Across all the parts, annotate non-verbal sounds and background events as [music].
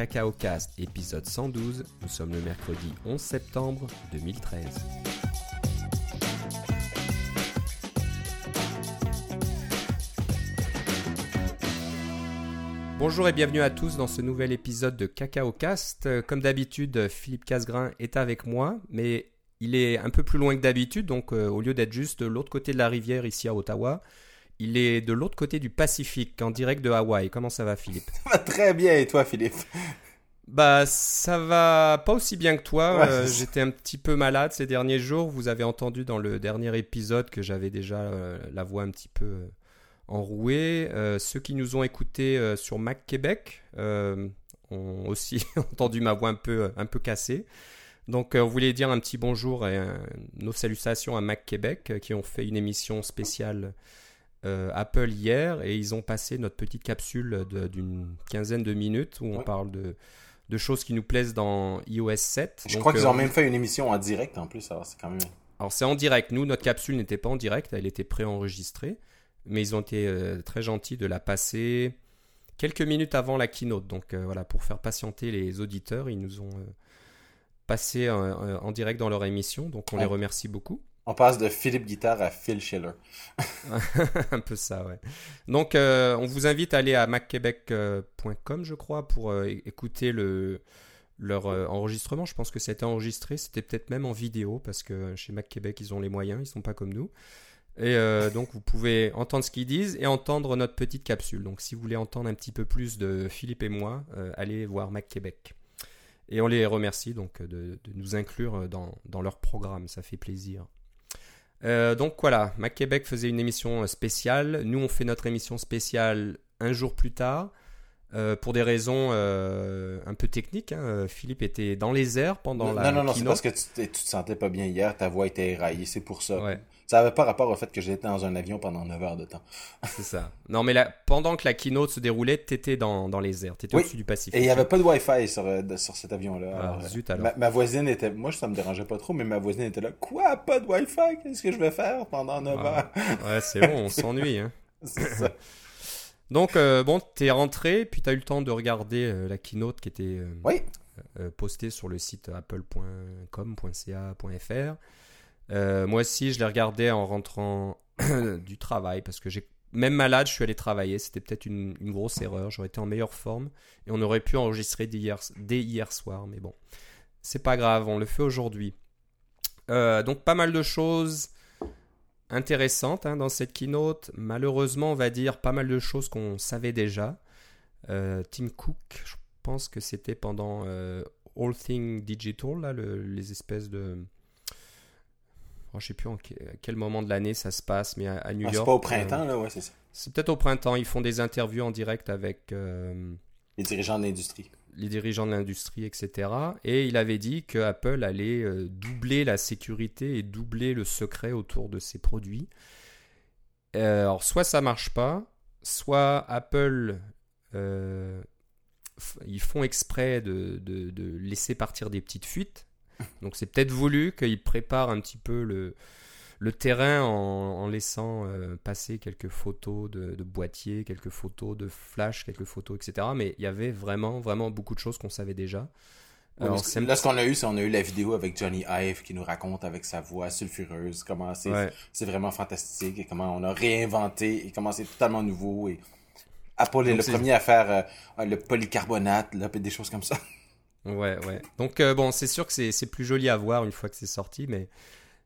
Cacao Cast, épisode 112. Nous sommes le mercredi 11 septembre 2013. Bonjour et bienvenue à tous dans ce nouvel épisode de Cacao Cast. Comme d'habitude, Philippe Casgrain est avec moi, mais il est un peu plus loin que d'habitude, donc euh, au lieu d'être juste de l'autre côté de la rivière ici à Ottawa, il est de l'autre côté du Pacifique, en direct de Hawaï. Comment ça va Philippe? Ça va très bien et toi Philippe? Bah ça va pas aussi bien que toi. Ouais, Euh. J'étais un petit peu malade ces derniers jours. Vous avez entendu dans le dernier épisode que j'avais déjà euh, la voix un petit peu euh, enrouée. Ceux qui nous ont écoutés sur Mac Québec ont aussi [laughs] entendu ma voix un peu, un peu cassée. Donc on voulait dire un petit bonjour et nos salutations à Mac Québec qui ont fait une émission spéciale euh, Apple hier et ils ont passé notre petite capsule d'une quinzaine de minutes où on Ouais. parle de, de choses qui nous plaisent dans iOS 7. Je Donc, crois qu'ils euh, ont même fait une émission en direct en plus, alors c'est quand même... alors c'est en direct. Nous, notre capsule n'était pas en direct, elle était préenregistrée. Mais ils ont été euh, très gentils de la passer quelques minutes avant la keynote. Donc euh, voilà, pour faire patienter les auditeurs, ils nous ont euh, passé euh, euh, en direct dans leur émission. Donc on les remercie beaucoup. On passe de Philippe Guitare à Phil Schiller. [laughs] un peu ça, ouais. Donc, euh, on vous invite à aller à macquebec.com, je crois, pour euh, écouter le, leur euh, enregistrement. Je pense que c'était enregistré, c'était peut-être même en vidéo, parce que chez Mac Québec, ils ont les moyens, ils sont pas comme nous. Et euh, donc, vous pouvez entendre ce qu'ils disent et entendre notre petite capsule. Donc, si vous voulez entendre un petit peu plus de Philippe et moi, euh, allez voir Mac Québec. Et on les remercie donc de, de nous inclure dans, dans leur programme, ça fait plaisir. Euh, donc voilà, Mac Québec faisait une émission euh, spéciale. Nous, on fait notre émission spéciale un jour plus tard. Euh, pour des raisons euh, un peu techniques, hein. Euh, Philippe était dans les airs pendant non, la non, non, c'est keynote. parce que tu, tu te sentais pas bien hier, ta voix était éraillée, c'est pour ça. Ouais. Ça avait pas rapport au fait que j'étais dans un avion pendant 9 heures de temps. [laughs] C'est ça. Non, mais là, pendant que la keynote se déroulait, t'étais dans, dans les airs, t'étais Oui. au-dessus du Pacifique. Et il y avait pas de Wi-Fi sur, sur cet avion-là. Ah, zut alors. Ma, ma voisine était... Moi, ça me dérangeait pas trop, mais ma voisine était là. Quoi? Pas de Wi-Fi? Qu'est-ce que je vais faire pendant 9 Ah. heures? Ouais, c'est bon, on s'ennuie. Hein. [laughs] c'est ça. [laughs] Donc, euh, bon, t'es rentré, puis t'as eu le temps de regarder euh, la keynote qui était euh, Oui. euh, postée sur le site apple.com.ca.fr. Moi aussi, je l'ai regardé en rentrant [coughs] du travail parce que j'ai même malade, je suis allé travailler. C'était peut-être une, une grosse erreur. J'aurais été en meilleure forme et on aurait pu enregistrer dès hier, dès hier soir. Mais bon, c'est pas grave, on le fait aujourd'hui. Donc, pas mal de choses intéressantes hein, dans cette keynote. Malheureusement, on va dire pas mal de choses qu'on savait déjà. Euh, Tim Cook, je pense que c'était pendant euh, All Thing Digital, là, le- les espèces de. Oh, je sais plus en quel moment de l'année ça se passe, mais à, à New Ah, c'est York. pas au euh, printemps, là, ouais, c'est ça. c'est peut-être au printemps. Ils font des interviews en direct avec euh, Les dirigeants de l'industrie. Les dirigeants de l'industrie, etc. Et il avait dit que Apple allait euh, doubler la sécurité et doubler le secret autour de ses produits. Euh, alors, soit ça marche pas, soit Apple, euh, ils font exprès de laisser partir des petites fuites. Donc, c'est peut-être voulu qu'ils préparent un petit peu le, le terrain en, en laissant euh, passer quelques photos de, de boîtiers, quelques photos de flash, quelques photos, etc. Mais il y avait vraiment, vraiment beaucoup de choses qu'on savait déjà. Ouais, Alors, là, ce qu'on a eu, c'est on a eu la vidéo avec Johnny Ive qui nous raconte avec sa voix sulfureuse comment c'est Ouais. vraiment fantastique et comment on a réinventé et comment c'est totalement nouveau et Apple est Donc, le premier à faire euh, le polycarbonate, là, des choses comme ça. Ouais, ouais. Donc, euh, bon, c'est sûr que c'est plus joli à voir une fois que c'est sorti, mais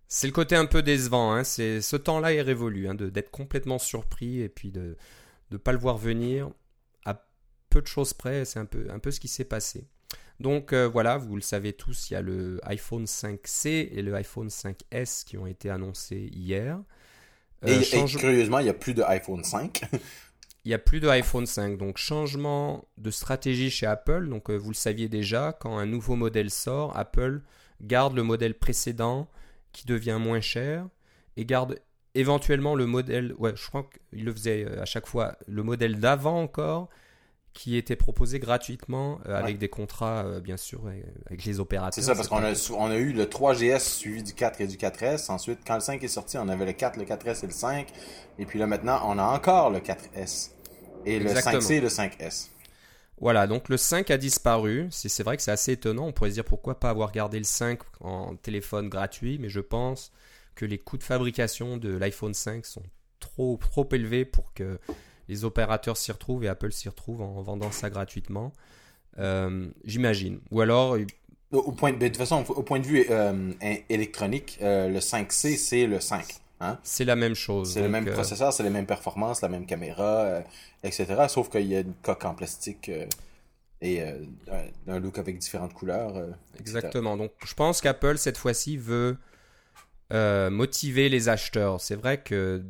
c'est le côté un peu décevant. Hein. C'est Ce temps-là est révolu, hein, de- d'être complètement surpris et puis de ne pas le voir venir. À peu de choses près, c'est un peu, un peu ce qui s'est passé. Donc, euh, voilà, vous le savez tous, il y a le iPhone 5C et le iPhone 5S qui ont été annoncés hier. Euh, et, et change- curieusement, il n'y a plus de iPhone 5. [laughs] il n'y a plus de iPhone 5. Donc changement de stratégie chez Apple. Donc euh, vous le saviez déjà, quand un nouveau modèle sort, Apple garde le modèle précédent qui devient moins cher et garde éventuellement le modèle, ouais, je crois qu'il le faisait euh, à chaque fois, le modèle d'avant encore qui était proposé gratuitement euh, avec Ouais. des contrats euh, bien sûr euh, avec les opérateurs. C'est ça, parce qu'on a, on a eu le 3GS suivi du 4 et du 4S. Ensuite, quand le 5 est sorti, on avait le 4, le 4S et le 5. Et puis là, maintenant, on a encore le 4S. Et le Exactement. 5C et le 5S. Voilà, donc le 5 a disparu. C'est vrai que c'est assez étonnant. On pourrait se dire pourquoi pas avoir gardé le 5 en téléphone gratuit, mais je pense que les coûts de fabrication de l'iPhone 5 sont trop, trop élevés pour que les opérateurs s'y retrouvent et Apple s'y retrouve en vendant ça gratuitement. Euh, j'imagine. Ou alors. Au point de, de, toute façon, au point de vue euh, électronique, euh, le 5C, c'est le 5. Hein? C'est la même chose. C'est le même processeur, c'est les mêmes performances, la même caméra, etc. Sauf qu'il y a une coque en plastique et un look avec différentes couleurs. Exactement. Donc, je pense qu'Apple, cette fois-ci, veut motiver les acheteurs. C'est vrai que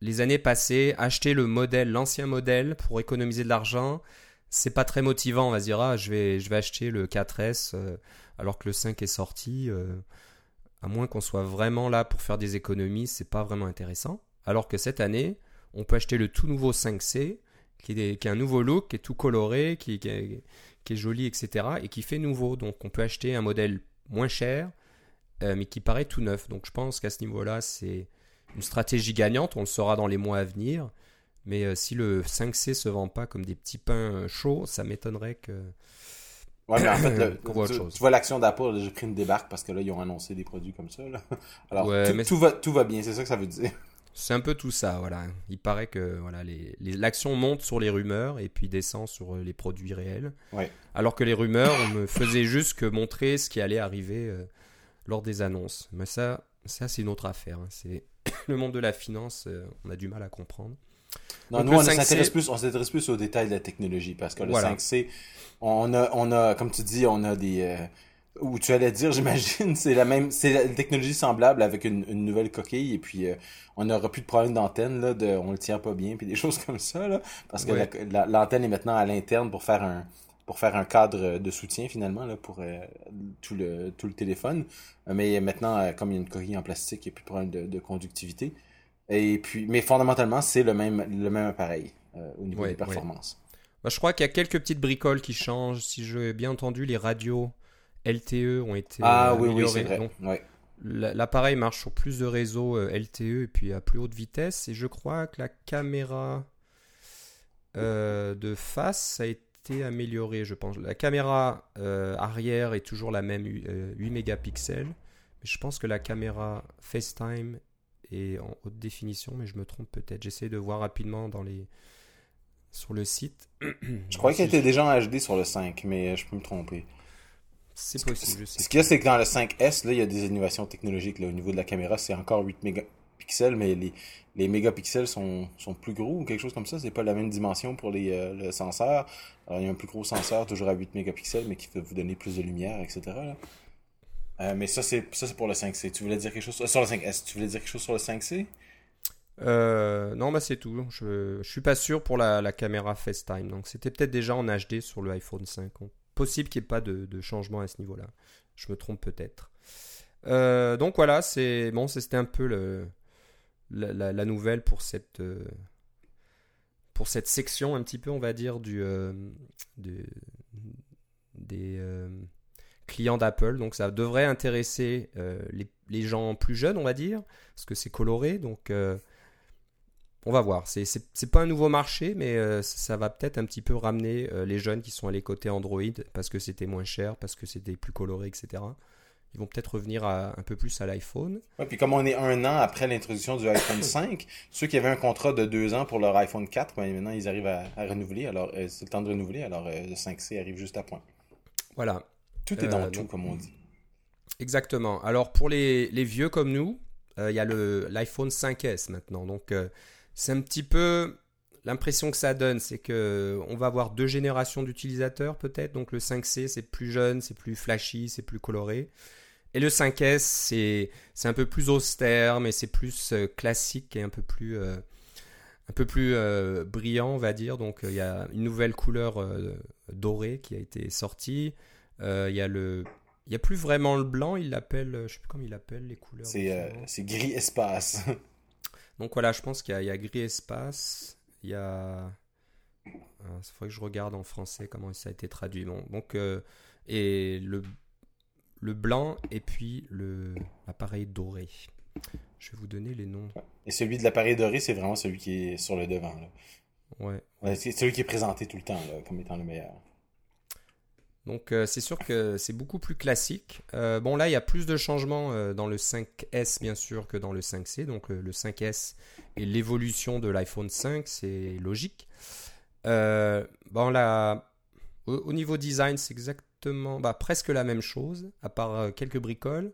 les années passées, acheter le modèle, l'ancien modèle pour économiser de l'argent, c'est pas très motivant. On va se dire, ah, je vais, je vais acheter le 4S euh, alors que le 5 est sorti. À moins qu'on soit vraiment là pour faire des économies, c'est pas vraiment intéressant. Alors que cette année, on peut acheter le tout nouveau 5C qui, est, a un nouveau look, qui est tout coloré, qui, qui, est, qui, est, joli, etc. et qui fait nouveau. Donc on peut acheter un modèle moins cher, euh, mais qui paraît tout neuf. Donc je pense qu'à ce niveau-là, c'est une stratégie gagnante, on le saura dans les mois à venir. Mais euh, si le 5C se vend pas comme des petits pains euh, chauds, ça m'étonnerait que. Ouais, mais en fait, [laughs] tu, vois l'action d'Apple, j'ai pris une débarque parce que là, ils ont annoncé des produits comme ça. [laughs] Alors, tout, va, tout va bien, c'est ça que ça veut dire. C'est un peu tout ça, voilà. Il paraît que voilà, l'action monte sur les rumeurs et puis descend sur euh, les produits réels. Ouais. Alors que les rumeurs, on me faisait juste que montrer ce qui allait arriver lors des annonces. Mais ça, ça c'est une autre affaire. Hein. C'est [coughs] le monde de la finance, euh, on a du mal à comprendre. Non, nous, on s'intéresse plus, plus aux détails de la technologie parce que le 5C, on a, on a, comme tu dis, on a des. Euh, où tu allais dire, [laughs] j'imagine, c'est la même, c'est la technologie semblable avec une, nouvelle coquille et puis euh, on n'aura plus de problème d'antenne là, de, on le tient pas bien puis des [laughs] choses comme ça là, parce que l'antenne est maintenant à l'interne pour faire un, pour faire un cadre de soutien finalement là, pour euh, tout, le, tout le téléphone. Mais maintenant, euh, comme il y a une coquille en plastique, il n'y a plus de problème de, conductivité. Et puis, mais fondamentalement, c'est le même, le même appareil au niveau des performances. Bah, je crois qu'il y a quelques petites bricoles qui changent. Si j'ai bien entendu, les radios LTE ont été ah, oui, oui, c'est vrai. L'appareil marche sur plus de réseaux LTE et puis à plus haute vitesse. Et je crois que la caméra de face a été amélioré, je pense. La caméra euh, arrière est toujours la même, 8 euh, mégapixels. Mais je pense que la caméra FaceTime est en haute définition, mais je me trompe peut-être. J'essaie de voir rapidement dans les... sur le site. Je crois qu'elle était déjà en HD sur le 5, mais je peux me tromper. C'est possible. Ce qu'il y a, c'est que dans le 5S, là, il y a des innovations technologiques. Là, au niveau de la caméra, c'est encore 8 mégapixels, mais les, les mégapixels sont, sont plus gros ou quelque chose comme ça. C'est pas la même dimension pour les euh, le senseur. Alors, il y a un plus gros senseur, toujours à 8 mégapixels, mais qui peut vous donner plus de lumière, etc. Euh, mais ça, c'est ça c'est pour le 5C. Tu voulais dire quelque chose sur le 5S Tu voulais dire quelque chose sur le 5C euh, non, bah c'est tout. Je, je suis pas sûr pour la, la caméra FaceTime. Donc c'était peut-être déjà en HD sur le iPhone 5. Possible qu'il n'y ait pas de, de, changement à ce niveau-là. Je me trompe peut-être. Euh, donc voilà, c'est bon, c'était un peu le, la, nouvelle pour cette, euh, pour cette section un petit peu, on va dire, du, euh, des euh, clients d'Apple. Donc ça devrait intéresser les, les, gens plus jeunes, on va dire, parce que c'est coloré. Donc on va voir. C'est, c'est, pas un nouveau marché, mais ça va peut-être un petit peu ramener les jeunes qui sont allés côté Android parce que c'était moins cher, parce que c'était plus coloré, etc. Ils vont peut-être revenir un peu plus à l'iPhone. Oui, puis comme on est un an après l'introduction du iPhone [laughs] 5, ceux qui avaient un contrat de deux ans pour leur iPhone 4, ben, maintenant ils arrivent à, renouveler. Alors euh, c'est le temps de renouveler. Alors euh, le 5C arrive juste à point. Voilà. Tout est dans euh, tout, comme on dit. Exactement. Alors pour les, les vieux comme nous, il y a l'iPhone 5S maintenant. Donc c'est un petit peu l'impression que ça donne, c'est que on va avoir deux générations d'utilisateurs peut-être. Donc le 5C c'est plus jeune, c'est plus flashy, c'est plus coloré. Et le 5S, c'est, c'est un peu plus austère, mais c'est plus euh, classique et un peu plus, euh, un peu plus euh, brillant, on va dire. Donc il y a une nouvelle couleur dorée qui a été sortie. Il y a le. Il n'y a plus vraiment le blanc, il l'appelle, je sais plus comment il appelle les couleurs. C'est, c'est gris espace. [laughs] Donc voilà, je pense qu'il y a, il y a gris espace. Il y a. Il faudrait que je regarde en français comment ça a été traduit. Bon, donc, et le le blanc et puis l'appareil doré. Je vais vous donner les noms. Et celui de l'appareil doré, c'est vraiment celui qui est sur le devant. Ouais. c'est celui qui est présenté tout le temps comme étant le meilleur. Donc c'est sûr que c'est beaucoup plus classique. bon là il y a plus de changements dans le 5S bien sûr que dans le 5C. Donc le 5S est l'évolution de l'iPhone 5, c'est logique. bon là, au, niveau design c'est exactement, bah, presque la même chose, à part quelques bricoles.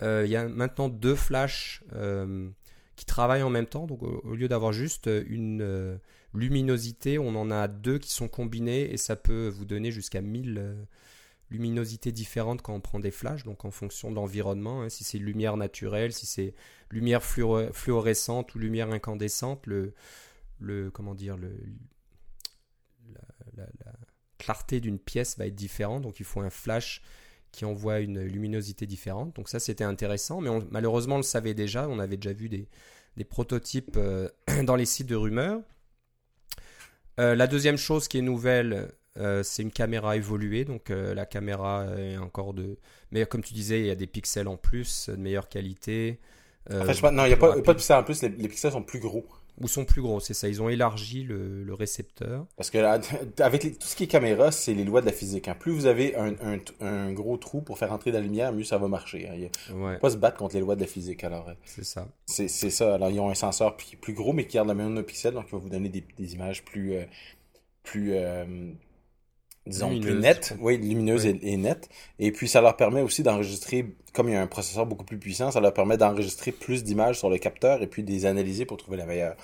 Il y a maintenant deux flashs qui travaillent en même temps. Donc au, lieu d'avoir juste une luminosité, on en a deux qui sont combinés et ça peut vous donner jusqu'à 1000 euh, luminosités différentes quand on prend des flashs, donc en fonction de l'environnement, hein. si c'est lumière naturelle, si c'est lumière fluorescente ou lumière incandescente, le, comment dire, la, clarté d'une pièce va être différente, donc il faut un flash qui envoie une luminosité différente. Donc ça c'était intéressant, mais malheureusement on le savait déjà, on avait déjà vu des, des prototypes euh, [clears throat] dans les sites de rumeurs. Euh, la deuxième chose qui est nouvelle, euh, c'est une caméra évoluée. Donc euh, la caméra est encore de. Mais comme tu disais, il y a des pixels en plus, de meilleure qualité. fait, non, il n'y a pas, pas, de pixels en plus, les, pixels sont plus gros. Ou sont plus gros, c'est ça. Ils ont élargi le, récepteur. Parce que [laughs] avec tout ce qui est caméra, c'est les lois de la physique. Hein. Plus vous avez un, gros trou pour faire entrer de la lumière, mieux ça va marcher. Hein. Il ne pas se battre contre les lois de la physique. Alors, c'est ça. C'est ça. Alors, ils ont un senseur plus, gros, mais qui garde la même de pixels, donc il va vous donner des, images plus, euh, plus euh, disons, plus nettes. Oui, lumineuses Et, nettes. Et puis, ça leur permet aussi d'enregistrer, comme il y a un processeur beaucoup plus puissant, ça leur permet d'enregistrer plus d'images sur le capteur et puis de les analyser pour trouver la meilleure.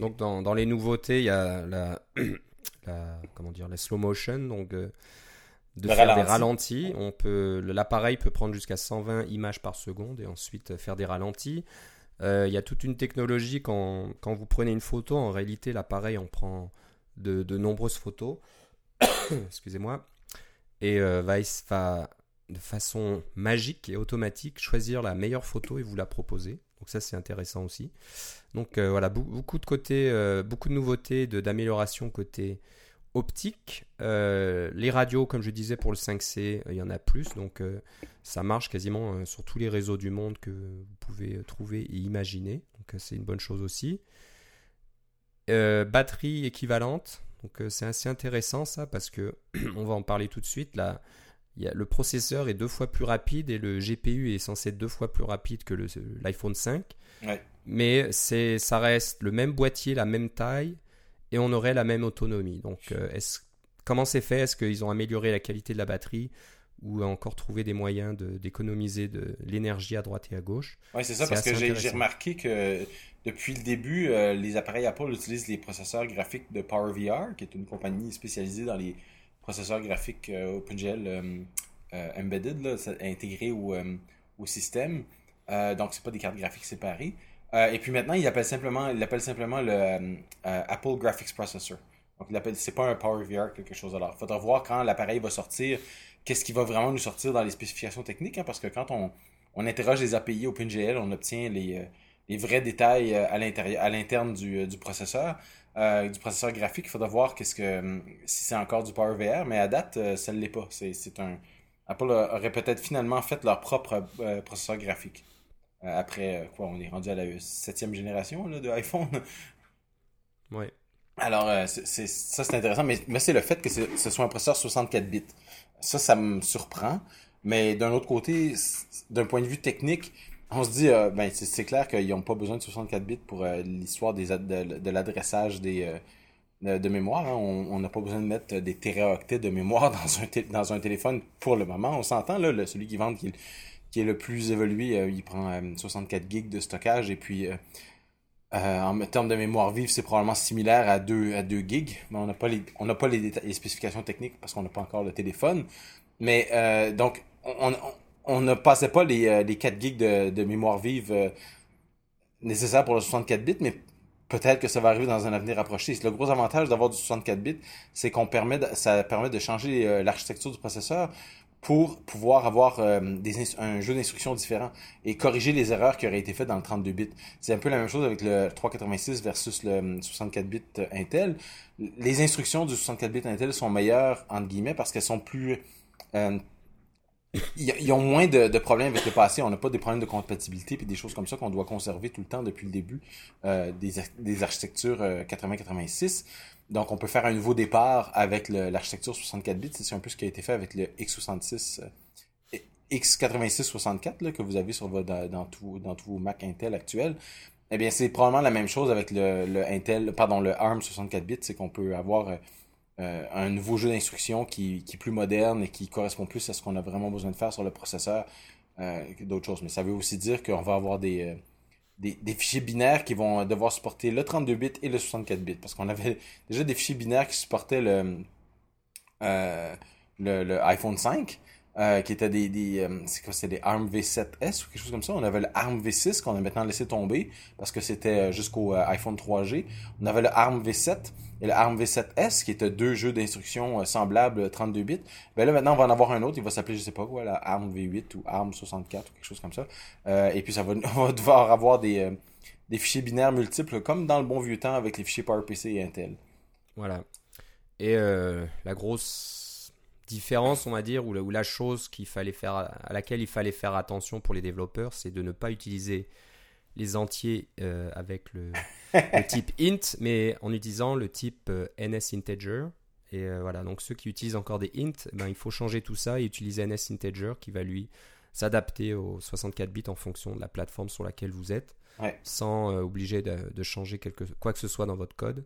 Donc dans, dans, les nouveautés, il y a la, [clears throat] comment dire, la slow motion, donc euh, de faire des ralentis. On peut, l'appareil peut prendre jusqu'à 120 images par seconde et ensuite faire des ralentis. Euh, il y a toute une technologie quand, quand, vous prenez une photo, en réalité l'appareil en prend de, de nombreuses photos. [coughs] Excusez-moi. Et euh, va, va de façon magique et automatique choisir la meilleure photo et vous la proposer. Donc ça c'est intéressant aussi. Donc euh, voilà, beaucoup de côtés, euh, beaucoup de nouveautés, d'amélioration côté optique. Euh, les radios, comme je disais pour le 5C, il y en a plus. Donc ça marche quasiment sur tous les réseaux du monde que vous pouvez trouver et imaginer. Donc c'est une bonne chose aussi. batterie équivalente. Donc c'est assez intéressant ça parce que [clears throat] on va en parler tout de suite. Là, le processeur est deux fois plus rapide et le GPU est censé être deux fois plus rapide que l'iPhone 5. Mais c'est, ça reste le même boîtier, la même taille et on aurait la même autonomie. Donc, euh, comment c'est fait? Est-ce qu'ils ont amélioré la qualité de la batterie? Ou encore trouvé des moyens d'économiser de, l'énergie à droite et à gauche Oui, c'est ça, parce que j'ai remarqué que depuis le début, euh, les appareils Apple utilisent les processeurs graphiques de PowerVR, qui est une compagnie spécialisée dans les processeur graphique euh, OpenGL euh, embedded, là, intégré au, au système. donc, c'est pas des cartes graphiques séparées. et puis maintenant, il appelle simplement, il appelle simplement le Apple Graphics Processor. Donc, c'est pas un PowerVR quelque chose. Alors, il faudra voir quand l'appareil va sortir, qu'est-ce qui va vraiment nous sortir dans les spécifications techniques, hein, parce que quand on, on interroge les API OpenGL, on obtient les, les vrais détails à l'intérieur, à l'interne du, du processeur. Euh, du processeur graphique. Il faudra voir qu'est-ce que hum, si c'est encore du PowerVR, mais à date, euh, ça ne l'est pas. C'est un. Apple aurait peut-être finalement fait leur propre euh, processeur graphique. après quoi, on est rendu à la septième génération de iPhone. Oui. Alors, c'est ça c'est intéressant, mais, mais c'est le fait que ce soit un processeur 64 bits. Ça, ça me surprend. Mais d'un autre côté, d'un point de vue technique, on se dit, euh, ben, c'est clair qu'ils n'ont pas besoin de 64 bits pour euh, l'histoire de, l'adressage des euh, de mémoire. Hein. On n'a pas besoin de mettre des téraoctets de mémoire [laughs] dans un, dans un téléphone pour le moment. On s'entend, là, celui qui vend qui, qui, est le plus évolué, il prend 64 gigs de stockage et puis en termes de mémoire vive, c'est probablement similaire à 2, à 2 gigs. Mais on n'a pas, les, on pas les, spécifications techniques parce qu'on n'a pas encore le téléphone. Mais donc, on, on ne passait pas les, euh, les 4 gigs de, mémoire vive euh, nécessaires pour le 64 bits, mais peut-être que ça va arriver dans un avenir approché. Le gros avantage d'avoir du 64 bits, c'est qu'on permet, de, ça permet de changer euh, l'architecture du processeur pour pouvoir avoir des un jeu d'instructions différent et corriger les erreurs qui auraient été faites dans le 32 bits. C'est un peu la même chose avec le 386 versus le 64 bits Intel. Les instructions du 64 bits Intel sont meilleures entre guillemets parce qu'elles sont plus ils ont moins de, problèmes avec le passé. On n'a pas des problèmes de compatibilité puis des choses comme ça qu'on doit conserver tout le temps depuis le début euh, des, architectures 80-86. Euh, Donc, on peut faire un nouveau départ avec l'architecture 64 bits. C'est un peu ce qui a été fait avec le x66, euh, x86-64 que vous avez sur votre, dans, dans, dans tous vos Mac Intel actuels. Eh bien, c'est probablement la même chose avec le, le Intel, pardon, le ARM 64 bits. C'est qu'on peut avoir euh, un nouveau jeu d'instruction qui, qui, est plus moderne et qui correspond plus à ce qu'on a vraiment besoin de faire sur le processeur euh, que d'autres choses. Mais ça veut aussi dire qu'on va avoir des, euh, des, des, fichiers binaires qui vont devoir supporter le 32 bits et le 64 bits. Parce qu'on avait déjà des fichiers binaires qui supportaient le, euh, le, le iPhone 5. Euh, qui étaient des, des euh, c'est quoi, c'était des ARM V7S ou quelque chose comme ça. On avait le ARM V6 qu'on a maintenant laissé tomber parce que c'était jusqu'au iPhone 3G. On avait le ARM V7 et le ARM V7S, qui était deux jeux d'instructions euh, semblables 32 bits. Ben là, maintenant, on va en avoir un autre. Il va s'appeler, je sais pas quoi, la ARM V8 ou ARM 64 ou quelque chose comme ça. Euh, et puis, ça va, [laughs] on va devoir avoir des, euh, des fichiers binaires multiples, comme dans le bon vieux temps avec les fichiers PowerPC et Intel. Voilà. Et euh, la grosse différence, on va dire, ou la, ou la chose qu'il fallait faire, à laquelle il fallait faire attention pour les développeurs, c'est de ne pas utiliser les entiers euh, avec le, [laughs] type int, mais en utilisant le type euh, NSInteger. Et euh, voilà, donc ceux qui utilisent encore des int, ben, il faut changer tout ça et utiliser NSInteger qui va lui s'adapter aux 64 bits en fonction de la plateforme sur laquelle vous êtes, sans obliger de, changer quelque, quoi que ce soit dans votre code.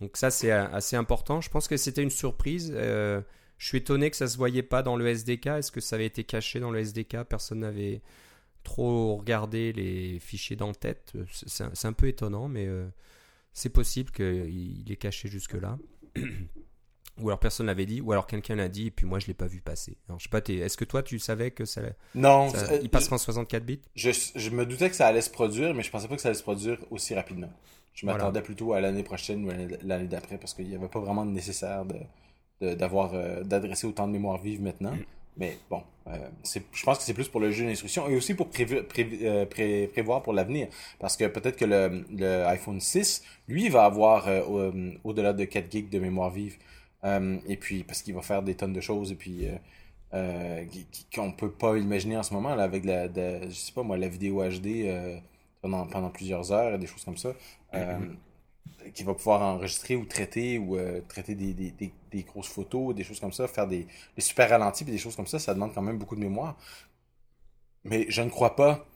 Donc ça, c'est assez important. Je pense que c'était une surprise. Je suis étonné que ça se voyait pas dans le SDK. Est-ce que ça avait été caché dans le SDK Personne n'avait trop regarder les fichiers d'en-tête. C'est un, peu étonnant, mais euh, c'est possible qu'il est caché jusque-là. [clears throat] ou alors personne l'avait dit, ou alors quelqu'un l'a dit, et puis moi je l'ai pas vu passer. Alors, je sais pas, est-ce que toi tu savais que ça. Non, il passera en 64 bits? je, je, me doutais que ça allait se produire, mais je pensais pas que ça allait se produire aussi rapidement. Je m'attendais plutôt à l'année prochaine ou l'année d'après, parce qu'il n'y avait pas vraiment de nécessaire d'avoir euh, d'adresser autant de mémoire vive maintenant. Mm. Mais bon, euh, je pense que c'est plus pour le jeu d'instruction et aussi pour euh, prévoir pour l'avenir. Parce que peut-être que le, le, iPhone 6, lui, va avoir au-delà de 4 gigs de mémoire vive. et puis, parce qu'il va faire des tonnes de choses et puis qu'on ne peut pas imaginer en ce moment là, avec la, je sais pas moi, la vidéo HD pendant, pendant plusieurs heures et des choses comme ça. Mm-hmm qui va pouvoir enregistrer ou traiter ou euh, traiter des, des, des, grosses photos, des choses comme ça, faire des, super ralentis et des choses comme ça, ça demande quand même beaucoup de mémoire. Mais je ne crois pas,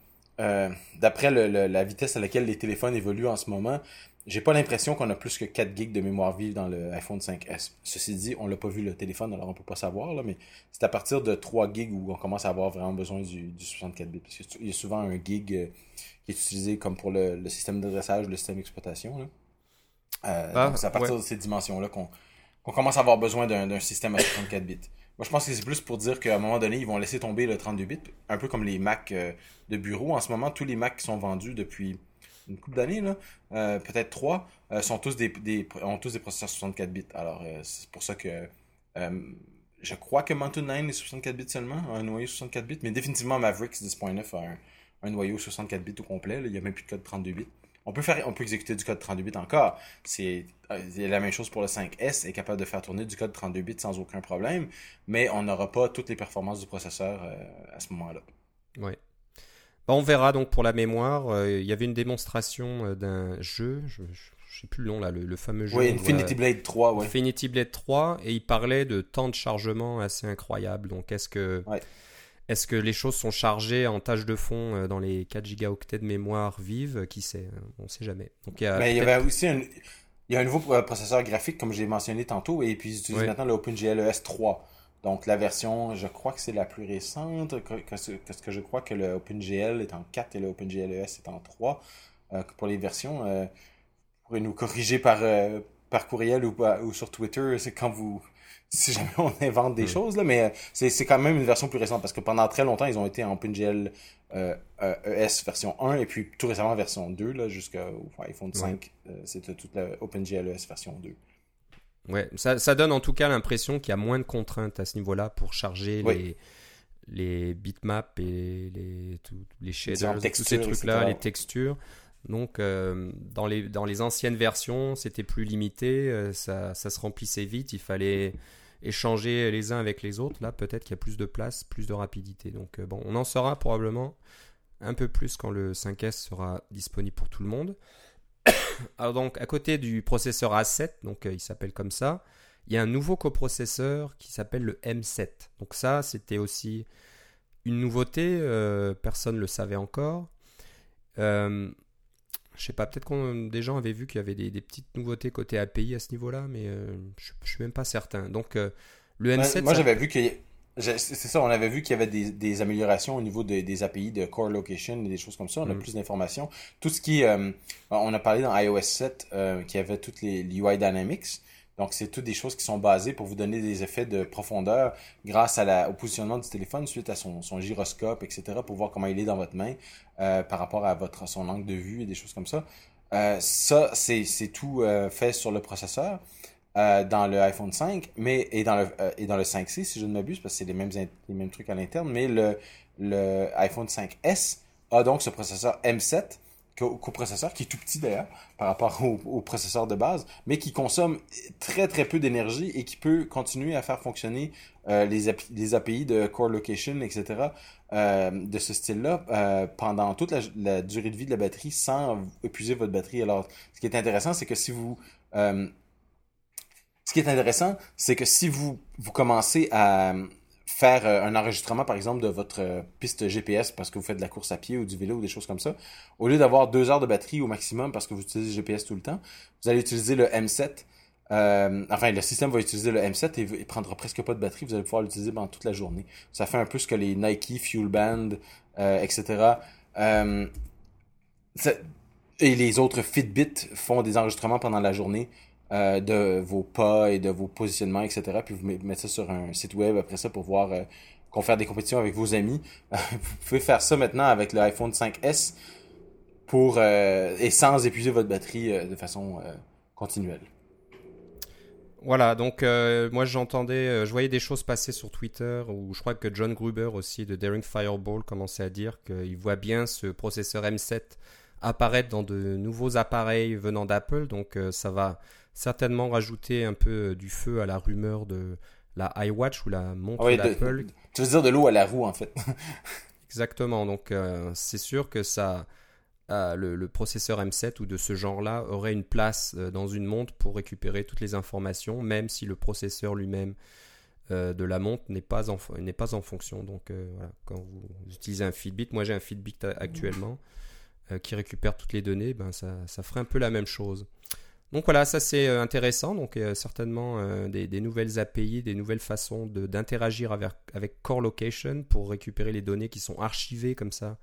euh, d'après la vitesse à laquelle les téléphones évoluent en ce moment, j'ai pas l'impression qu'on a plus que 4 gigs de mémoire vive dans le iPhone 5S. Ceci dit, on l'a pas vu le téléphone, alors on peut pas savoir, là, mais c'est à partir de 3 gigs où on commence à avoir vraiment besoin du, du 64 bits. Parce qu'il y a souvent un gig euh, qui est utilisé comme pour le, le système d'adressage, le système d'exploitation. Euh, ah, c'est à partir de ces dimensions-là qu'on commence à avoir besoin d'un système à 64 bits. Moi, je pense que c'est plus pour dire qu'à un moment donné, ils vont laisser tomber le 32 bits, un peu comme les Mac euh, de bureau. En ce moment, tous les Macs qui sont vendus depuis une couple d'années, euh, peut-être trois, sont tous des, des, ont tous des processeurs 64 bits. Alors, c'est pour ça que je crois que Mountain 9 est 64 bits seulement, un noyau 64 bits, mais définitivement Mavericks 10.9 a un, un, noyau 64 bits au complet. Il n'y a même plus de code 32 bits. On peut faire, on peut exécuter du code 32 bits encore. C'est euh, la même chose pour le 5S, est capable de faire tourner du code 32 bits sans aucun problème, mais on n'aura pas toutes les performances du processeur euh, à ce moment-là. Oui. on verra donc pour la mémoire. Euh, il y avait une démonstration d'un jeu, je, ne sais plus le nom là, le, fameux jeu. Oui, Infinity Blade 3. Ouais. Infinity Blade 3, et il parlait de temps de chargement assez incroyable. Donc est-ce que est-ce que les choses sont chargées en tâche de fond euh, dans les 4 gigaoctets de mémoire vive? Qui sait? Euh, On ne sait jamais. Donc, il y, a il y avait aussi un, il y a un nouveau processeur graphique, comme j'ai mentionné tantôt, et puis ils utilisent maintenant le OpenGL 3. Donc la version, je crois que c'est la plus récente, parce que je crois que le OpenGL est en 4 et le OpenGL ES est en 3. Euh, pour les versions, vous pourrez nous corriger par, par courriel ou, ou sur Twitter, c'est quand vous si jamais [laughs] on invente des hmm. choses, là, mais euh, c'est quand même une version plus récente parce que pendant très longtemps, ils ont été en OpenGL euh, ES euh, e version 1 et puis tout récemment version 2 jusqu'au iPhone 5. Euh, c'était toute la OpenGL ES version 2. Ouais, ça, ça donne en tout cas l'impression qu'il y a moins de contraintes à ce niveau-là pour charger les, les bitmaps et les, les shaders, tous ces trucs-là, les textures. Donc, dans, les, dans les anciennes versions, c'était plus limité, ça, ça, se remplissait vite, il fallait échanger les uns avec les autres. Là, peut-être qu'il y a plus de place, plus de rapidité. Donc bon, on en saura probablement un peu plus quand le 5S sera disponible pour tout le monde. [coughs] Alors donc, à côté du processeur A7, donc il s'appelle comme ça, il y a un nouveau coprocesseur qui s'appelle le M7. Donc ça, c'était aussi une nouveauté, personne ne le savait encore. Euh, je sais pas, peut-être que des gens avaient vu qu'il y avait des, petites nouveautés côté API à ce niveau-là, mais euh, je, ne suis même pas certain. Donc, euh, le M7. moi, j'avais vu que. C'est ça, on avait vu qu'il y avait des, améliorations au niveau des API de core location et des choses comme ça. On a mm. plus d'informations. Tout ce qui. Euh, on a parlé dans iOS 7 qui avait toutes les UI Dynamics. Donc, c'est toutes des choses qui sont basées pour vous donner des effets de profondeur grâce à la, au positionnement du téléphone suite à son, son gyroscope, etc., pour voir comment il est dans votre main euh, par rapport à votre son angle de vue et des choses comme ça. Euh, ça, c'est tout euh, fait sur le processeur euh, dans le iPhone 5 mais, et, dans le, euh, et dans le 5C, si je ne m'abuse, parce que c'est les mêmes, les mêmes trucs à l'interne, mais le, le iPhone 5S a donc ce processeur M7 coprocesseur, qui est tout petit d'ailleurs par rapport [laughs] au, processeur de base, mais qui consomme très très peu d'énergie et qui peut continuer à faire fonctionner euh, les, les, API de Core Location, etc. Euh, de ce style-là euh, pendant toute la, durée de vie de la batterie sans épuiser votre batterie. Alors, ce qui est intéressant, c'est que si vous ce qui est intéressant, c'est que si vous, vous commencez à, faire euh, un enregistrement, par exemple, de votre euh, piste GPS parce que vous faites de la course à pied ou du vélo ou des choses comme ça, au lieu d'avoir deux heures de batterie au maximum parce que vous utilisez GPS tout le temps, vous allez utiliser le M7. Euh, enfin, le système va utiliser le M7 et il prendra presque pas de batterie. Vous allez pouvoir l'utiliser pendant toute la journée. Ça fait un peu ce que les Nike, Fuel Band, etc. et les autres Fitbit font des enregistrements pendant la journée euh, de vos pas et de vos positionnements, etc. Puis vous mettez ça sur un site web après ça pour voir euh, qu'on fait des compétitions avec vos amis. [laughs] vous pouvez faire ça maintenant avec l'iPhone 5S pour euh, et sans épuiser votre batterie de façon continuelle. Voilà, donc moi j'entendais, je voyais des choses passer sur Twitter où je crois que John Gruber aussi de Daring Fireball commençait à dire qu'il voit bien ce processeur M7 apparaître dans de nouveaux appareils venant d'Apple, donc ça va certainement rajouter un peu euh, du feu à la rumeur de la iWatch ou la montre d'Apple. Tu veux dire de l'eau à la roue en fait. [laughs] Exactement, donc euh, c'est sûr que ça, euh, le, processeur M7 ou de ce genre-là aurait une place dans une montre pour récupérer toutes les informations, même si le processeur lui-même de la montre n'est pas, en, n'est pas en fonction. Donc voilà, quand vous utilisez un Fitbit, moi j'ai un Fitbit actuellement qui récupère toutes les données, ben ça, ça ferait un peu la même chose. Donc voilà, ça c'est euh, intéressant. Donc euh, certainement euh, des, nouvelles API, des nouvelles façons d'interagir avec, avec, Core Location pour récupérer les données qui sont archivées comme ça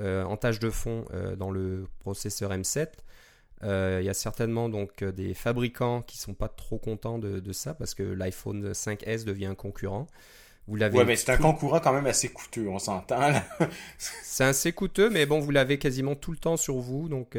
en tâche de fond dans le processeur M7. Il y a certainement donc des fabricants qui sont pas trop contents de, ça parce que l'iPhone 5S devient un concurrent. Vous l'avez. Ouais, mais c'est un concurrent quand même assez coûteux, on s'entend. c'est assez coûteux, mais bon, vous l'avez quasiment tout le temps sur vous, donc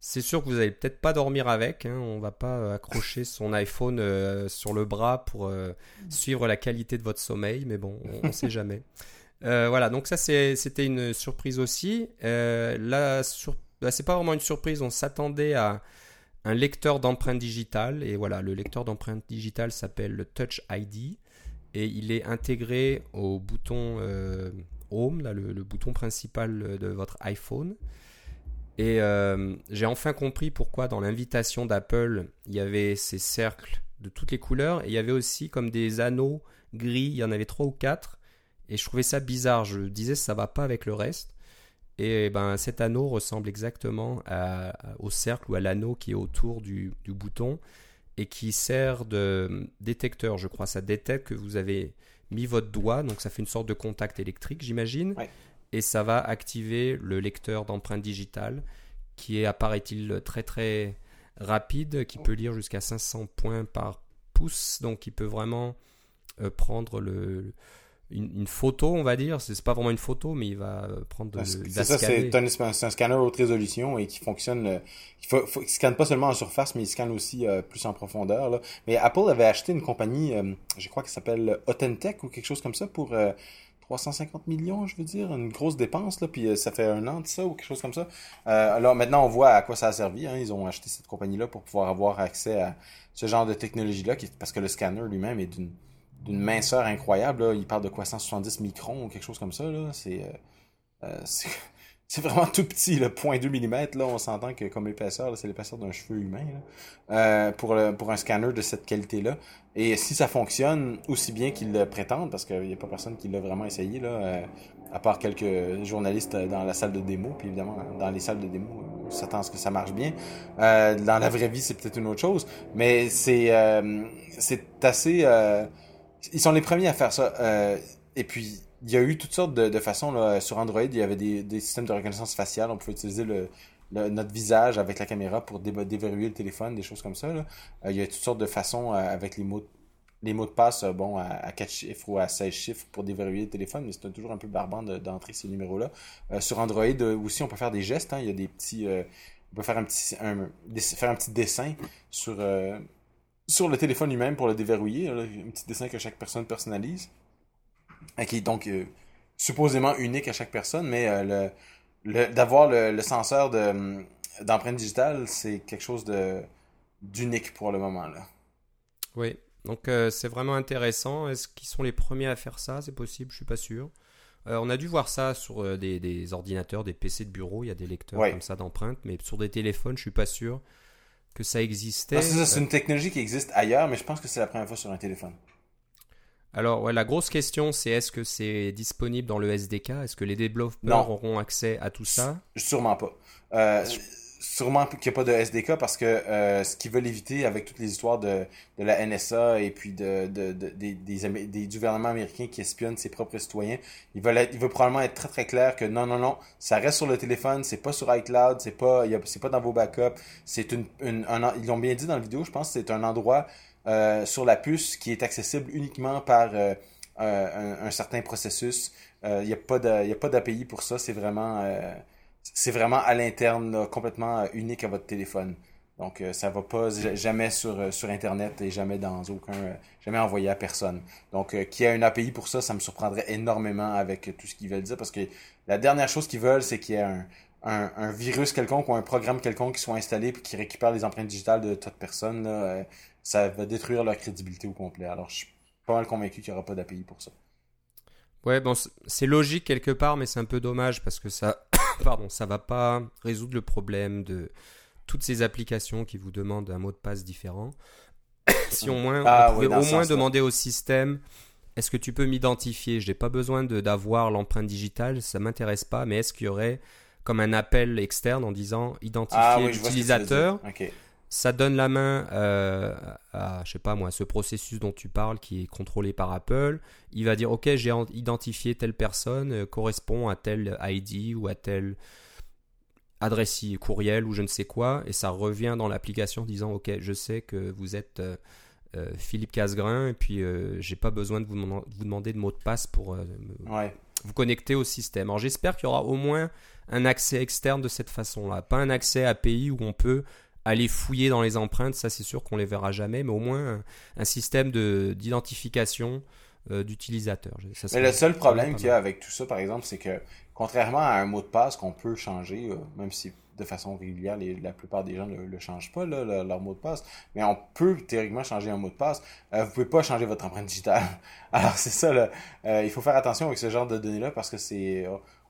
c'est sûr que vous n'allez peut-être pas dormir avec. Hein. On va pas euh, accrocher [laughs] son iPhone euh, sur le bras pour euh, suivre la qualité de votre sommeil, mais bon, on ne sait jamais. [laughs] voilà, donc ça c'était une surprise aussi. là, sur, bah, c'est pas vraiment une surprise. On s'attendait à un lecteur d'empreintes digitales et voilà, le lecteur d'empreintes digitales s'appelle le Touch ID et il est intégré au bouton Home, là, le bouton principal de votre iPhone. Et euh, j'ai enfin compris pourquoi dans l'invitation d'Apple, il y avait ces cercles de toutes les couleurs et il y avait aussi comme des anneaux gris, il y en avait trois ou quatre. Et je trouvais ça bizarre, je disais ça va pas avec le reste. Et ben cet anneau ressemble exactement au cercle ou à l'anneau qui est autour du, bouton et qui sert de détecteur, je crois. Ça détecte que vous avez mis votre doigt, donc ça fait une sorte de contact électrique, j'imagine et ça va activer le lecteur d'empreintes digitales qui est, apparaît-il, très très rapide, qui peut lire jusqu'à 500 points par pouce, donc il peut vraiment euh, prendre le, une, photo, on va dire. C'est pas vraiment une photo, mais il va euh, prendre. C'est ça, c'est un, scanner haute résolution et qui fonctionne. Euh, il, scanne pas seulement en surface, mais il scanne aussi plus en profondeur. Mais Apple avait acheté une compagnie, je crois qu'elle s'appelle Authentic ou quelque chose comme ça pour 350 millions, je veux dire, une grosse dépense, là, puis ça fait un an de ça ou quelque chose comme ça. alors maintenant, on voit à quoi ça a servi. Hein. Ils ont acheté cette compagnie-là pour pouvoir avoir accès à ce genre de technologie-là, parce que le scanner lui-même est d'une minceur incroyable. Il parle de quoi 170 microns ou quelque chose comme ça. C'est [laughs] c'est vraiment tout petit, le 0.2 mm. Là, on s'entend que comme épaisseur, c'est l'épaisseur d'un cheveu humain euh, pour, pour un scanner de cette qualité-là. Et si ça fonctionne aussi bien qu'ils le prétendent, parce qu'il n'y a pas personne qui l'a vraiment essayé, là, euh, à part quelques journalistes dans la salle de démo, puis évidemment, dans les salles de démo, on s'attend à ce que ça marche bien. Euh, dans la vraie vie, c'est peut-être une autre chose, mais c'est c'est assez... ils sont les premiers à faire ça. et puis, il y a eu toutes sortes de, façons. Là. Sur Android, il y avait des, systèmes de reconnaissance faciale. On pouvait utiliser le, notre visage avec la caméra pour déverrouiller le téléphone, des choses comme ça. Là. Euh, il y a toutes sortes de façons euh, avec les mots, les mots de passe euh, bon, à, 4 chiffres ou à 16 chiffres pour déverrouiller le téléphone, mais c'est toujours un peu barbant d'entrer ces numéros-là. sur Android aussi, on peut faire des gestes. Hein. Il y a des petits... on peut faire un petit, faire un petit dessin sur, sur le téléphone lui-même pour le déverrouiller. un petit dessin que chaque personne personnalise qui est donc euh, supposément unique à chaque personne, mais euh, le, d'avoir le, le, senseur de, hum, d'empreinte digitale, c'est quelque chose de, d'unique pour le moment. Là. Oui, donc euh, c'est vraiment intéressant. Est-ce qu'ils sont les premiers à faire ça? C'est possible, je suis pas sûr. on a dû voir ça sur des, des, ordinateurs, des PC de bureau. Il y a des lecteurs comme ça d'empreintes, mais sur des téléphones, je suis pas sûr que ça existait. c'est une technologie qui existe ailleurs, mais je pense que c'est la première fois sur un téléphone. Alors, ouais, la grosse question, c'est est-ce que c'est disponible dans le SDK Est-ce que les développeurs auront accès à tout ça? Sûrement pas. Euh, sûrement qu'il n'y a pas de SDK parce que euh, ce qu'ils veulent éviter avec toutes les histoires de, de la NSA et puis de, de, de des, des, des, gouvernements américains qui espionnent ses propres citoyens, ils veulent, être, ils veulent probablement être très très clair que non, non, non, ça reste sur le téléphone, c'est pas sur iCloud, c'est pas, c'est pas dans vos backups, c'est une, une un, ils l'ont bien dit dans la vidéo, je pense, c'est un endroit sur la puce qui est accessible uniquement par euh, euh, un, certain processus. Il n'y a pas d'API pour ça. C'est vraiment, à l'interne, complètement unique à votre téléphone. Donc, ça va pas jamais sur, Internet et jamais dans aucun, jamais envoyé à personne. Donc, qu'il y ait une API pour ça, ça me surprendrait énormément avec tout ce qu'ils veulent dire parce que la dernière chose qu'ils veulent, c'est qu'il y ait un, virus quelconque ou un programme quelconque qui soit installé puis qui récupère les empreintes digitales de toute personne. Ça va détruire leur crédibilité au complet. Alors, je suis pas mal convaincu qu'il n'y aura pas d'API pour ça. Ouais, bon, c'est logique quelque part, mais c'est un peu dommage parce que ça, [coughs] pardon, ça va pas résoudre le problème de toutes ces applications qui vous demandent un mot de passe différent. [coughs] si au moins, ah, on pouvait au moins demander au système, est-ce que tu peux m'identifier? Je n'ai pas besoin d'avoir l'empreinte digitale, ça m'intéresse pas, mais est-ce qu'il y aurait comme un appel externe en disant identifier ah l'utilisateur? Ça donne la main euh, à, je sais pas moi, ce processus dont tu parles qui est contrôlé par Apple. Il va dire, ok, j'ai identifié telle personne, euh, correspond à tel ID ou à tel adresse courriel ou je ne sais quoi, et ça revient dans l'application disant, ok, je sais que vous êtes euh, Philippe Casgrain, et puis j'ai pas besoin de vous, vous, demander de mot de passe pour vous connecter au système. Alors j'espère qu'il y aura au moins un accès externe de cette façon-là, pas un accès API où on peut aller fouiller dans les empreintes, ça c'est sûr qu'on les verra jamais, mais au moins un, système d'identification euh, d'utilisateur. Mais le seul problème qu'il y a avec tout ça, par exemple, c'est que contrairement à un mot de passe qu'on peut changer, euh, même si de façon régulière, la plupart des gens ne le, changent pas, leur mot de passe, mais on peut théoriquement changer un mot de passe. Euh, vous pouvez pas changer votre empreinte digitale. [laughs] Alors c'est ça, il faut faire attention avec ce genre de données-là parce que c'est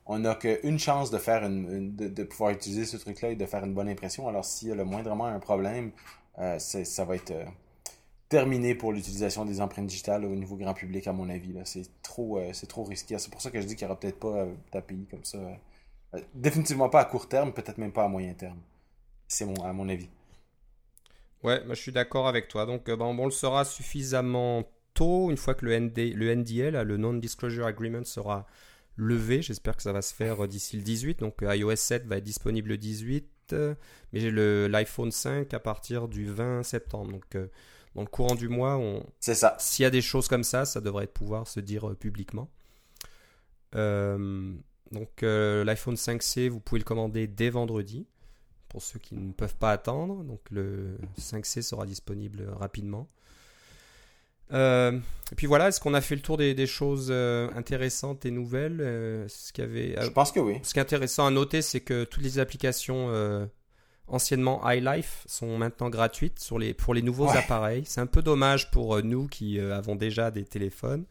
on n'a qu'une chance de une, de, pouvoir utiliser ce truc-là et de faire une bonne impression. Alors s'il y a le moindrement un problème, euh, ça va être euh, terminé pour l'utilisation des empreintes digitales au niveau grand public, à mon avis. C'est trop, euh, c'est trop risqué. C'est pour ça que je dis qu'il n'y aura peut-être pas d'API comme ça. définitivement pas à court terme, peut-être même pas à moyen terme. C'est mon, à mon avis. Ouais, moi je suis d'accord avec toi. Donc bon, on le saura suffisamment tôt, une fois que le, ND, le NDL, le Non-Disclosure Agreement, sera levé. J'espère que ça va se faire euh, d'ici le 18. Donc euh, iOS 7 va être disponible le 18, euh, mais j'ai l'iPhone 5 à partir du 20 septembre. Donc dans le courant du mois, on... c'est ça. S'il y a des choses comme ça, ça devrait pouvoir se dire publiquement. donc l'iPhone 5C, vous pouvez le commander dès vendredi. Pour ceux qui ne peuvent pas attendre, donc le 5C sera disponible rapidement. Euh, et puis voilà, est-ce qu'on a fait le tour des, choses euh, intéressantes et nouvelles ce qu'il avait, Je pense que oui. Ce qui est intéressant à noter, c'est que toutes les applications anciennement iLife sont maintenant gratuites sur les, pour les nouveaux appareils. C'est un peu dommage pour nous qui avons déjà des téléphones.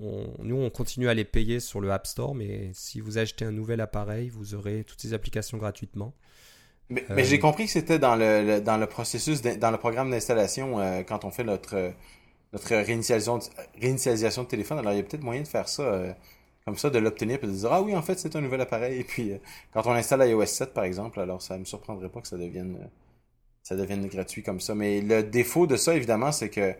nous, on continue à les payer sur le App Store, mais si vous achetez un nouvel appareil, vous aurez toutes ces applications gratuitement. Mais, j'ai euh, compris que c'était dans le, dans le processus, dans le programme d'installation euh, quand on fait notre, notre réinitialisation, réinitialisation de téléphone. Alors il y a peut-être moyen de faire ça euh, comme ça, de l'obtenir et de dire ah oui en fait c'est un nouvel appareil. Et puis quand on installe iOS 7 par exemple, alors ça me surprendrait pas que ça devienne ça devienne gratuit comme ça. Mais le défaut de ça évidemment c'est que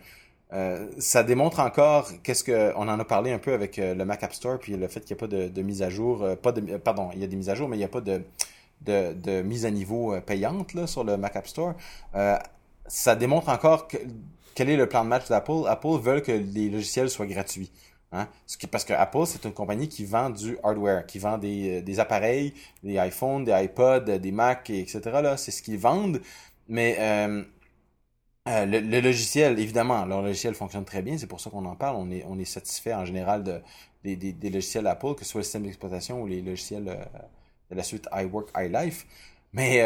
ça démontre encore qu'est-ce que on en a parlé un peu avec le Mac App Store puis le fait qu'il n'y a pas de, de, mise à jour, pas de pardon il y a des mises à jour mais il n'y a pas de de, mise à niveau euh, payante là, sur le Mac App Store, euh, ça démontre encore quel est le plan de match d'Apple? Apple veut que les logiciels soient gratuits. Hein? Parce que Apple, c'est une compagnie qui vend du hardware, qui vend des, des appareils, des iPhones, des iPods, des Macs, etc. C'est ce qu'ils vendent. Mais euh, le, logiciel, évidemment, leur logiciel fonctionne très bien, c'est pour ça qu'on en parle. On est, satisfait en général de, des, des, logiciels Apple, que ce soit le système d'exploitation ou les logiciels de la suite iWork, iLife. Mais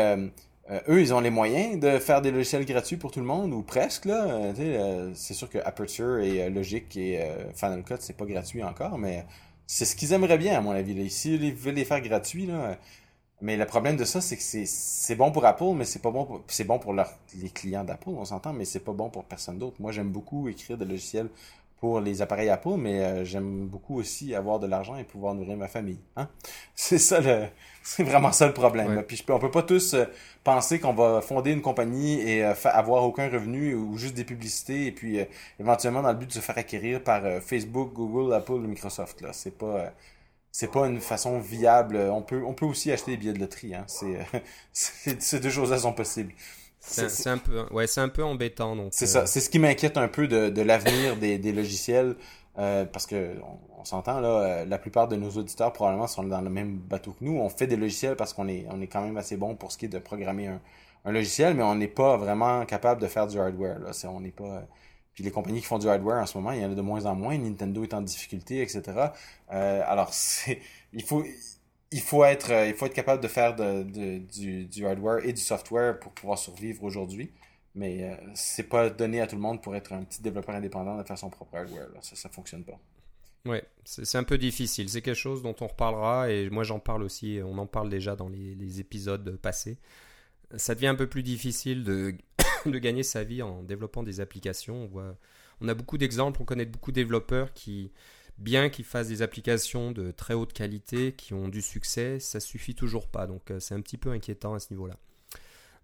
euh, euh, eux, ils ont les moyens de faire des logiciels gratuits pour tout le monde, ou presque. là. Euh, c'est sûr que Aperture et Logic et Final Cut, c'est pas gratuit encore, mais c'est ce qu'ils aimeraient bien, à mon avis. S'ils veulent les faire gratuits, là, mais le problème de ça, c'est que c'est bon pour Apple, mais c'est pas bon pour, c'est bon pour les clients d'Apple, on s'entend, mais c'est pas bon pour personne d'autre. Moi, j'aime beaucoup écrire des logiciels pour les appareils Apple, mais euh, j'aime beaucoup aussi avoir de l'argent et pouvoir nourrir ma famille. Hein? [laughs] C'est ça le, [laughs] c'est vraiment ça le problème. Puis je on peut pas tous euh, penser qu'on va fonder une compagnie et euh, avoir aucun revenu ou juste des publicités et puis éventuellement dans le but de se faire acquérir par Facebook, Google, Apple ou Microsoft. Là, c'est pas c'est pas une façon viable. On peut on peut aussi acheter des billets de loterie. Hein? C'est [laughs] ces deux choses-là sont possibles. C'est un peu, ouais, c'est un peu embêtant. Donc. C'est ça. Euh. C'est ce qui m'inquiète un peu de, de l'avenir des, des, logiciels, euh, parce que on, s'entend là, euh, la plupart de nos auditeurs probablement sont dans le même bateau que nous. On fait des logiciels parce qu'on est, on est quand même assez bon pour ce qui est de programmer un, un logiciel, mais on n'est pas vraiment capable de faire du hardware. Là, on n'est pas. Puis les compagnies qui font du hardware en ce moment, il y en a de moins en moins. Nintendo est en difficulté, etc. Alors [laughs] c'est, il faut il faut être, euh, il faut être capable de faire de, du, du, hardware et du software pour pouvoir survivre aujourd'hui. Mais euh, c'est pas donné à tout le monde pour être un petit développeur indépendant de faire son propre hardware. Ça, ça fonctionne pas. Ouais, c'est un peu difficile. C'est quelque chose dont on reparlera et moi j'en parle aussi. On en parle déjà dans les, les, épisodes passés. Ça devient un peu plus difficile de, [coughs] de gagner sa vie en développant des applications. On, voit, on a beaucoup d'exemples, on connaît beaucoup de développeurs qui, bien qu'ils fassent des applications de très haute qualité, qui ont du succès, ça suffit toujours pas. Donc euh, c'est un petit peu inquiétant à ce niveau-là.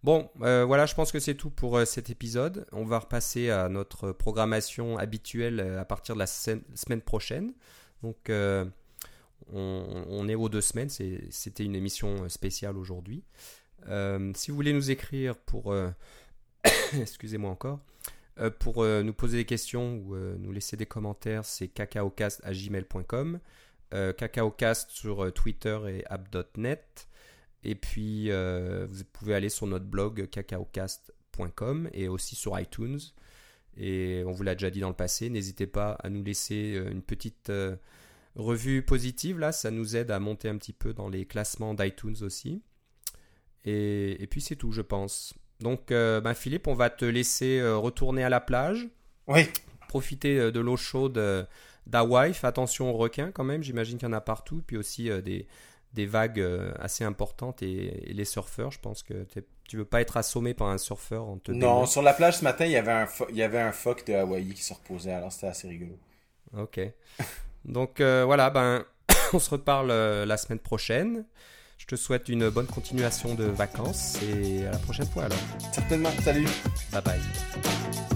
Bon, euh, voilà, je pense que c'est tout pour euh, cet épisode. On va repasser à notre programmation habituelle à partir de la semaine prochaine. Donc, on, est aux deux semaines. C'était une émission spéciale aujourd'hui. si vous voulez nous écrire pour... [coughs] Excusez-moi encore. Euh, pour euh, nous poser des questions ou euh, nous laisser des commentaires, c'est cacaocast.gmail.com, cacaocast sur Twitter et app.net. Et puis, vous pouvez aller sur notre blog cacaocast.com et aussi sur iTunes. Et on vous l'a déjà dit dans le passé, n'hésitez pas à nous laisser une petite revue positive. Là, ça nous aide à monter un petit peu dans les classements d'iTunes aussi. et puis c'est tout, je pense. Donc, euh, ben Philippe, on va te laisser euh, retourner à la plage. Oui. Profiter euh, de l'eau chaude d'Hawaï. Fais attention aux requins quand même. J'imagine qu'il y en a partout. Puis aussi des, des vagues assez importantes et, les surfeurs. Je pense que tu veux pas être assommé par un surfeur en te Non, sur la plage ce matin, il y avait un, il y avait un phoque de Hawaï qui se reposait. Alors c'était assez rigolo. Ok. Donc voilà, ben [coughs] on se reparle la semaine prochaine. Je te souhaite une bonne continuation de vacances et à la prochaine fois alors. Certainement, salut. Bye bye.